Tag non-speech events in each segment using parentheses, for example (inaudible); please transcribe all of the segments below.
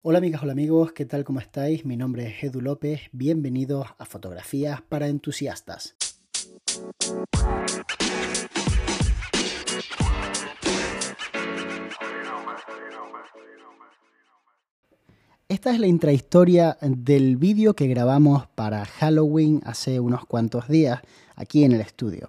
Hola amigas, hola amigos, ¿qué tal? ¿Cómo estáis? Mi nombre es Edu López, bienvenidos a Fotografías para Entusiastas. Esta es la intrahistoria del vídeo que grabamos para Halloween hace unos cuantos días aquí en el estudio.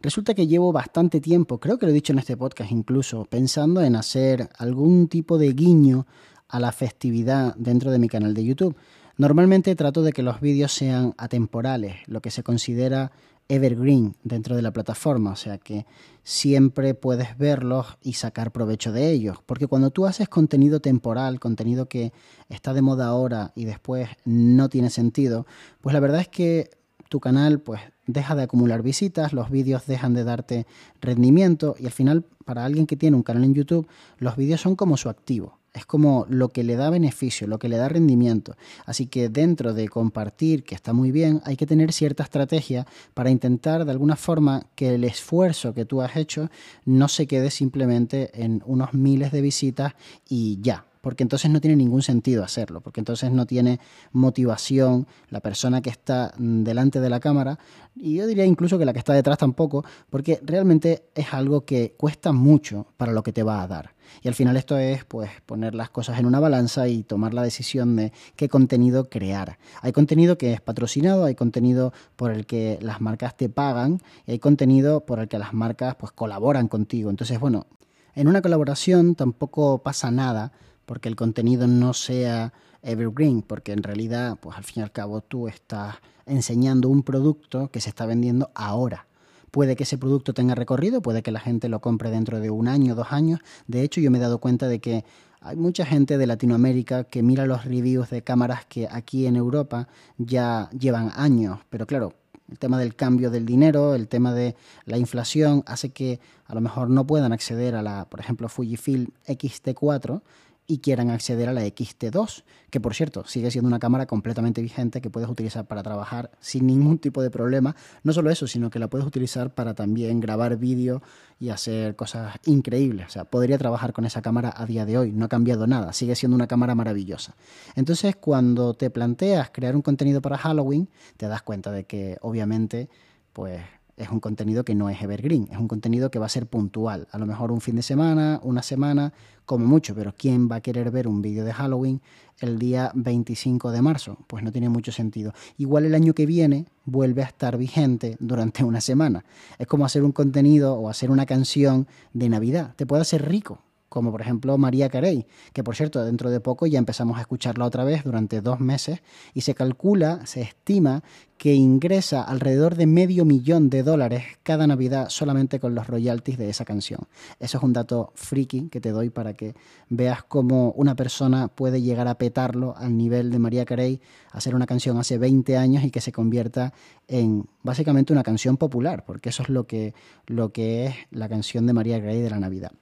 Resulta que llevo bastante tiempo, creo que lo he dicho en este podcast incluso, pensando en hacer algún tipo de guiño a la festividad dentro de mi canal de YouTube. Normalmente trato de que los vídeos sean atemporales, lo que se considera evergreen dentro de la plataforma, o sea que siempre puedes verlos y sacar provecho de ellos, porque cuando tú haces contenido temporal, contenido que está de moda ahora y después no tiene sentido, pues la verdad es que tu canal pues deja de acumular visitas, los vídeos dejan de darte rendimiento y al final para alguien que tiene un canal en YouTube, los vídeos son como su activo. Es como lo que le da beneficio, lo que le da rendimiento. Así que dentro de compartir, que está muy bien, hay que tener cierta estrategia para intentar de alguna forma que el esfuerzo que tú has hecho no se quede simplemente en unos miles de visitas y ya porque entonces no tiene ningún sentido hacerlo, porque entonces no tiene motivación la persona que está delante de la cámara, y yo diría incluso que la que está detrás tampoco, porque realmente es algo que cuesta mucho para lo que te va a dar. Y al final esto es pues poner las cosas en una balanza y tomar la decisión de qué contenido crear. Hay contenido que es patrocinado, hay contenido por el que las marcas te pagan y hay contenido por el que las marcas pues colaboran contigo. Entonces, bueno, en una colaboración tampoco pasa nada porque el contenido no sea evergreen, porque en realidad, pues al fin y al cabo tú estás enseñando un producto que se está vendiendo ahora. Puede que ese producto tenga recorrido, puede que la gente lo compre dentro de un año, dos años. De hecho, yo me he dado cuenta de que hay mucha gente de Latinoamérica que mira los reviews de cámaras que aquí en Europa ya llevan años. Pero claro, el tema del cambio del dinero, el tema de la inflación, hace que a lo mejor no puedan acceder a la, por ejemplo, Fujifilm X-T4 y quieran acceder a la XT2, que por cierto sigue siendo una cámara completamente vigente que puedes utilizar para trabajar sin ningún tipo de problema. No solo eso, sino que la puedes utilizar para también grabar vídeo y hacer cosas increíbles. O sea, podría trabajar con esa cámara a día de hoy, no ha cambiado nada, sigue siendo una cámara maravillosa. Entonces, cuando te planteas crear un contenido para Halloween, te das cuenta de que obviamente, pues es un contenido que no es evergreen, es un contenido que va a ser puntual, a lo mejor un fin de semana, una semana, como mucho, pero ¿quién va a querer ver un vídeo de Halloween el día 25 de marzo? Pues no tiene mucho sentido. Igual el año que viene vuelve a estar vigente durante una semana. Es como hacer un contenido o hacer una canción de Navidad, te puede hacer rico, como por ejemplo María Carey, que por cierto dentro de poco ya empezamos a escucharla otra vez durante dos meses y se calcula, se estima que ingresa alrededor de medio millón de dólares cada Navidad solamente con los royalties de esa canción. Eso es un dato friki que te doy para que veas cómo una persona puede llegar a petarlo al nivel de María Carey, hacer una canción hace 20 años y que se convierta en básicamente una canción popular, porque eso es lo que, lo que es la canción de María Carey de la Navidad.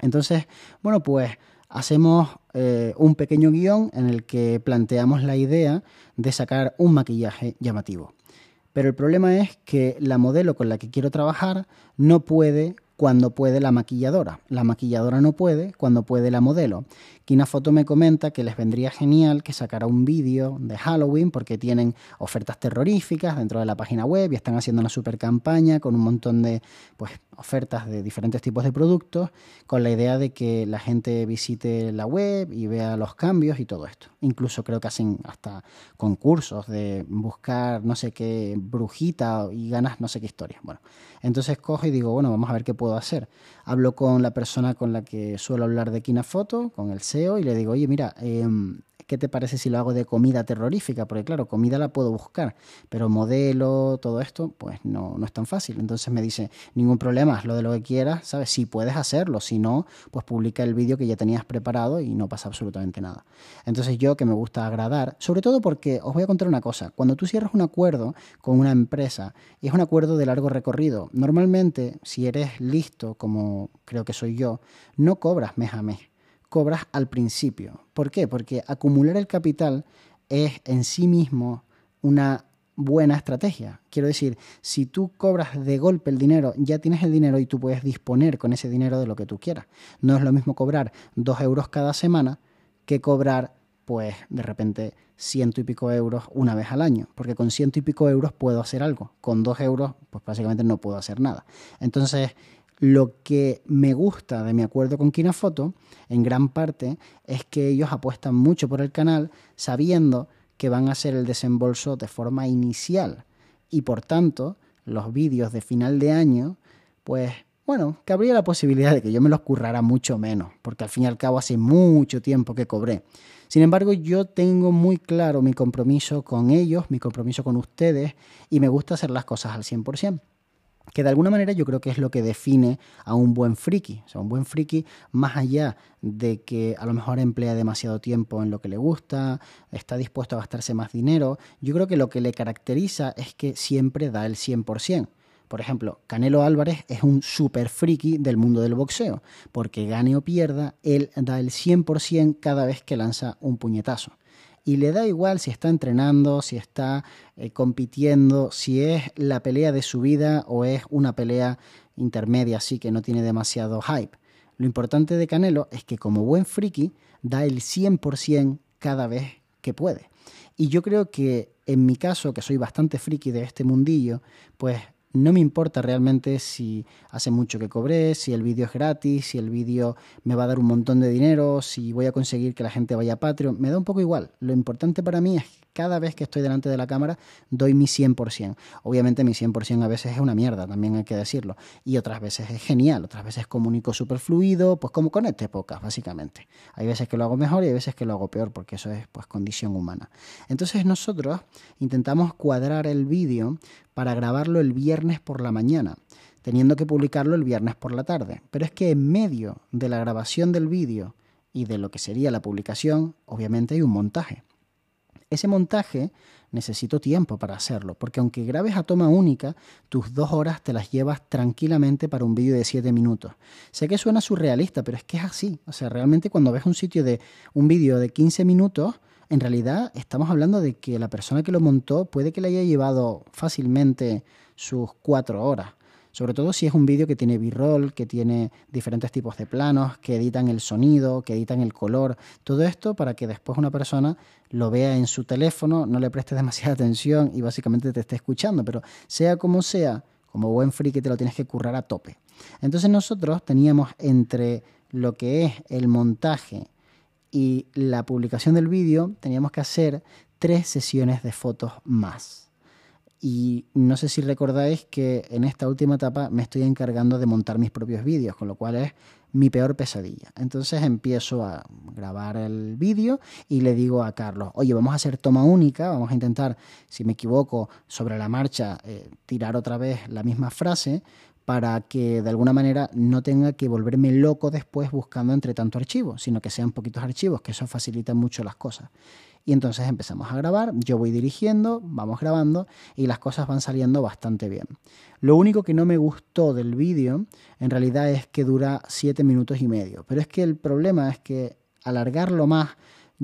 Entonces, bueno, pues hacemos eh, un pequeño guion en el que planteamos la idea de sacar un maquillaje llamativo. Pero el problema es que la modelo con la que quiero trabajar no puede cuando puede la maquilladora. La maquilladora no puede cuando puede la modelo. Kinafoto me comenta que les vendría genial que sacara un vídeo de Halloween porque tienen ofertas terroríficas dentro de la página web y están haciendo una super campaña con un montón de pues, ofertas de diferentes tipos de productos con la idea de que la gente visite la web y vea los cambios y todo esto. Incluso creo que hacen hasta concursos de buscar no sé qué brujita y ganas no sé qué historia. Bueno, entonces cojo y digo, bueno, vamos a ver qué puedo hacer. Hablo con la persona con la que suelo hablar de Kinafoto, con el SEO, y le digo, oye, mira, eh, ¿qué te parece si lo hago de comida terrorífica? Porque claro, comida la puedo buscar, pero modelo, todo esto, pues no, no es tan fácil. Entonces me dice, ningún problema, lo de lo que quieras, ¿sabes? Si puedes hacerlo, si no, pues publica el vídeo que ya tenías preparado y no pasa absolutamente nada. Entonces yo que me gusta agradar, sobre todo porque os voy a contar una cosa, cuando tú cierras un acuerdo con una empresa y es un acuerdo de largo recorrido, normalmente si eres listo, como creo que soy yo, no cobras mes a mes cobras al principio. ¿Por qué? Porque acumular el capital es en sí mismo una buena estrategia. Quiero decir, si tú cobras de golpe el dinero, ya tienes el dinero y tú puedes disponer con ese dinero de lo que tú quieras. No es lo mismo cobrar dos euros cada semana que cobrar pues de repente ciento y pico euros una vez al año, porque con ciento y pico euros puedo hacer algo, con dos euros pues básicamente no puedo hacer nada. Entonces, lo que me gusta de mi acuerdo con Kinafoto, en gran parte, es que ellos apuestan mucho por el canal sabiendo que van a hacer el desembolso de forma inicial y por tanto los vídeos de final de año, pues bueno, que habría la posibilidad de que yo me los currara mucho menos, porque al fin y al cabo hace mucho tiempo que cobré. Sin embargo, yo tengo muy claro mi compromiso con ellos, mi compromiso con ustedes, y me gusta hacer las cosas al 100% que de alguna manera yo creo que es lo que define a un buen friki. O sea, un buen friki, más allá de que a lo mejor emplea demasiado tiempo en lo que le gusta, está dispuesto a gastarse más dinero, yo creo que lo que le caracteriza es que siempre da el 100%. Por ejemplo, Canelo Álvarez es un super friki del mundo del boxeo, porque gane o pierda, él da el 100% cada vez que lanza un puñetazo y le da igual si está entrenando, si está eh, compitiendo, si es la pelea de su vida o es una pelea intermedia, así que no tiene demasiado hype. Lo importante de Canelo es que como buen friki da el 100% cada vez que puede. Y yo creo que en mi caso, que soy bastante friki de este mundillo, pues no me importa realmente si hace mucho que cobré, si el vídeo es gratis, si el vídeo me va a dar un montón de dinero, si voy a conseguir que la gente vaya a Patreon. Me da un poco igual. Lo importante para mí es cada vez que estoy delante de la cámara doy mi 100%. Obviamente mi 100% a veces es una mierda, también hay que decirlo. Y otras veces es genial, otras veces comunico súper fluido, pues como con este podcast, básicamente. Hay veces que lo hago mejor y hay veces que lo hago peor, porque eso es pues condición humana. Entonces nosotros intentamos cuadrar el vídeo para grabarlo el viernes por la mañana teniendo que publicarlo el viernes por la tarde. Pero es que en medio de la grabación del vídeo y de lo que sería la publicación, obviamente hay un montaje. Ese montaje necesito tiempo para hacerlo, porque aunque grabes a toma única, tus dos horas te las llevas tranquilamente para un vídeo de siete minutos. Sé que suena surrealista, pero es que es así. O sea, realmente cuando ves un sitio de un vídeo de 15 minutos, en realidad estamos hablando de que la persona que lo montó puede que le haya llevado fácilmente sus cuatro horas sobre todo si es un vídeo que tiene b-roll, que tiene diferentes tipos de planos, que editan el sonido, que editan el color, todo esto para que después una persona lo vea en su teléfono, no le preste (laughs) demasiada atención y básicamente te esté escuchando, pero sea como sea, como buen friki te lo tienes que currar a tope. Entonces nosotros teníamos entre lo que es el montaje y la publicación del vídeo, teníamos que hacer tres sesiones de fotos más. Y no sé si recordáis que en esta última etapa me estoy encargando de montar mis propios vídeos, con lo cual es mi peor pesadilla. Entonces empiezo a grabar el vídeo y le digo a Carlos, oye, vamos a hacer toma única, vamos a intentar, si me equivoco, sobre la marcha, eh, tirar otra vez la misma frase para que de alguna manera no tenga que volverme loco después buscando entre tanto archivo, sino que sean poquitos archivos, que eso facilita mucho las cosas. Y entonces empezamos a grabar, yo voy dirigiendo, vamos grabando y las cosas van saliendo bastante bien. Lo único que no me gustó del vídeo en realidad es que dura 7 minutos y medio, pero es que el problema es que alargarlo más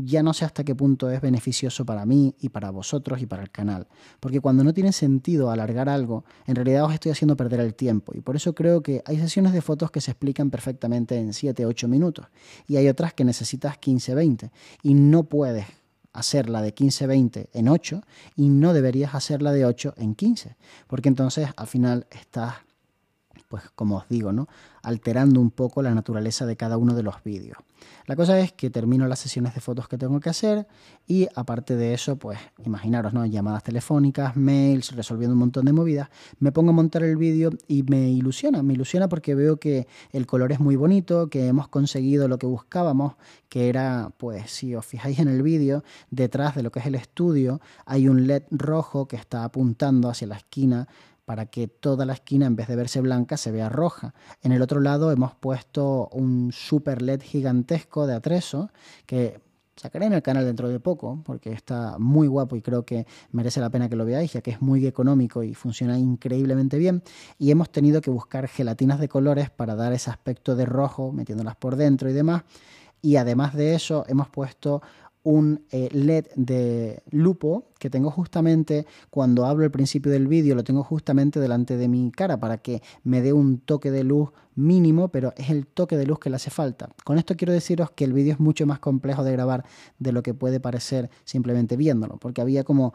ya no sé hasta qué punto es beneficioso para mí y para vosotros y para el canal. Porque cuando no tiene sentido alargar algo, en realidad os estoy haciendo perder el tiempo. Y por eso creo que hay sesiones de fotos que se explican perfectamente en 7-8 minutos. Y hay otras que necesitas 15-20. Y no puedes hacerla de 15-20 en 8 y no deberías hacerla de 8 en 15, porque entonces al final estás, pues como os digo, ¿no? Alterando un poco la naturaleza de cada uno de los vídeos. La cosa es que termino las sesiones de fotos que tengo que hacer y aparte de eso, pues imaginaros, ¿no? Llamadas telefónicas, mails, resolviendo un montón de movidas, me pongo a montar el vídeo y me ilusiona, me ilusiona porque veo que el color es muy bonito, que hemos conseguido lo que buscábamos, que era, pues si os fijáis en el vídeo, detrás de lo que es el estudio hay un LED rojo que está apuntando hacia la esquina para que toda la esquina en vez de verse blanca se vea roja. En el otro lado hemos puesto un super LED gigantesco de atrezo que sacaré en el canal dentro de poco porque está muy guapo y creo que merece la pena que lo veáis ya que es muy económico y funciona increíblemente bien y hemos tenido que buscar gelatinas de colores para dar ese aspecto de rojo metiéndolas por dentro y demás y además de eso hemos puesto un eh, LED de lupo que tengo justamente cuando hablo al principio del vídeo, lo tengo justamente delante de mi cara para que me dé un toque de luz mínimo, pero es el toque de luz que le hace falta. Con esto quiero deciros que el vídeo es mucho más complejo de grabar de lo que puede parecer simplemente viéndolo, porque había como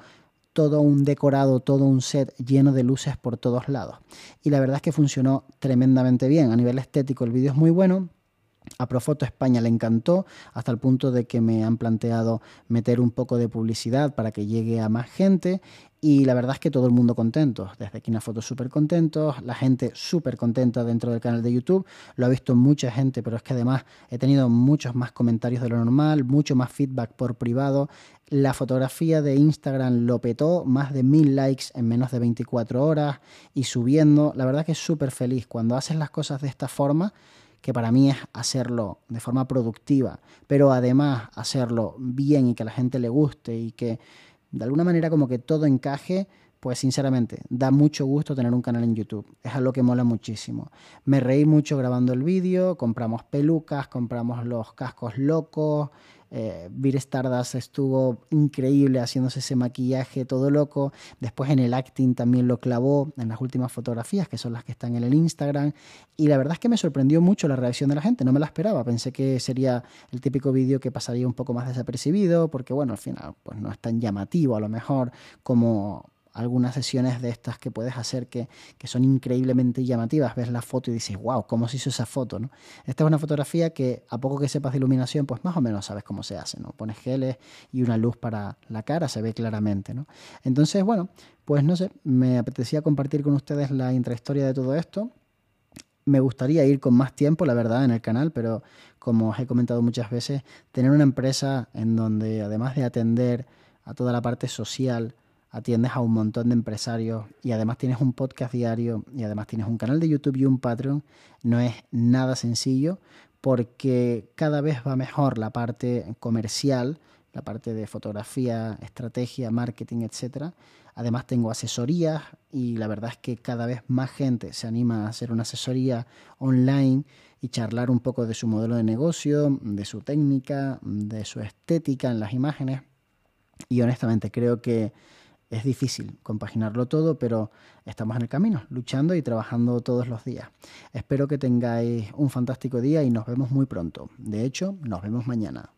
todo un decorado, todo un set lleno de luces por todos lados. Y la verdad es que funcionó tremendamente bien. A nivel estético el vídeo es muy bueno. A Profoto España le encantó hasta el punto de que me han planteado meter un poco de publicidad para que llegue a más gente y la verdad es que todo el mundo contento, desde aquí una foto súper contentos, la gente súper contenta dentro del canal de YouTube, lo ha visto mucha gente, pero es que además he tenido muchos más comentarios de lo normal, mucho más feedback por privado, la fotografía de Instagram lo petó, más de mil likes en menos de 24 horas y subiendo, la verdad que es súper feliz. Cuando haces las cosas de esta forma que para mí es hacerlo de forma productiva, pero además hacerlo bien y que a la gente le guste y que de alguna manera como que todo encaje, pues sinceramente da mucho gusto tener un canal en YouTube. Es algo que mola muchísimo. Me reí mucho grabando el vídeo, compramos pelucas, compramos los cascos locos, eh, Vir Stardust estuvo increíble haciéndose ese maquillaje todo loco. Después en el acting también lo clavó en las últimas fotografías, que son las que están en el Instagram. Y la verdad es que me sorprendió mucho la reacción de la gente, no me la esperaba. Pensé que sería el típico vídeo que pasaría un poco más desapercibido, porque bueno, al final pues no es tan llamativo a lo mejor como algunas sesiones de estas que puedes hacer que, son increíblemente llamativas. Ves la foto y dices, wow, ¿cómo se hizo esa foto? ¿no? Esta es una fotografía que a poco que sepas de iluminación, pues más o menos sabes cómo se hace. ¿no? Pones geles y una luz para la cara, se ve claramente. ¿no? Entonces, bueno, pues no sé, me apetecía compartir con ustedes la intrahistoria de todo esto. Me gustaría ir con más tiempo, la verdad, en el canal, pero como os he comentado muchas veces, tener una empresa en donde además de atender a toda la parte social, atiendes a un montón de empresarios y además tienes un podcast diario y además tienes un canal de YouTube y un Patreon, no es nada sencillo porque cada vez va mejor la parte comercial, la parte de fotografía, estrategia, marketing, etc. Además tengo asesorías y la verdad es que cada vez más gente se anima a hacer una asesoría online y charlar un poco de su modelo de negocio, de su técnica, de su estética en las imágenes. Y honestamente creo que es difícil compaginarlo todo, pero estamos en el camino, luchando y trabajando todos los días. Espero que tengáis un fantástico día y nos vemos muy pronto. De hecho, nos vemos mañana.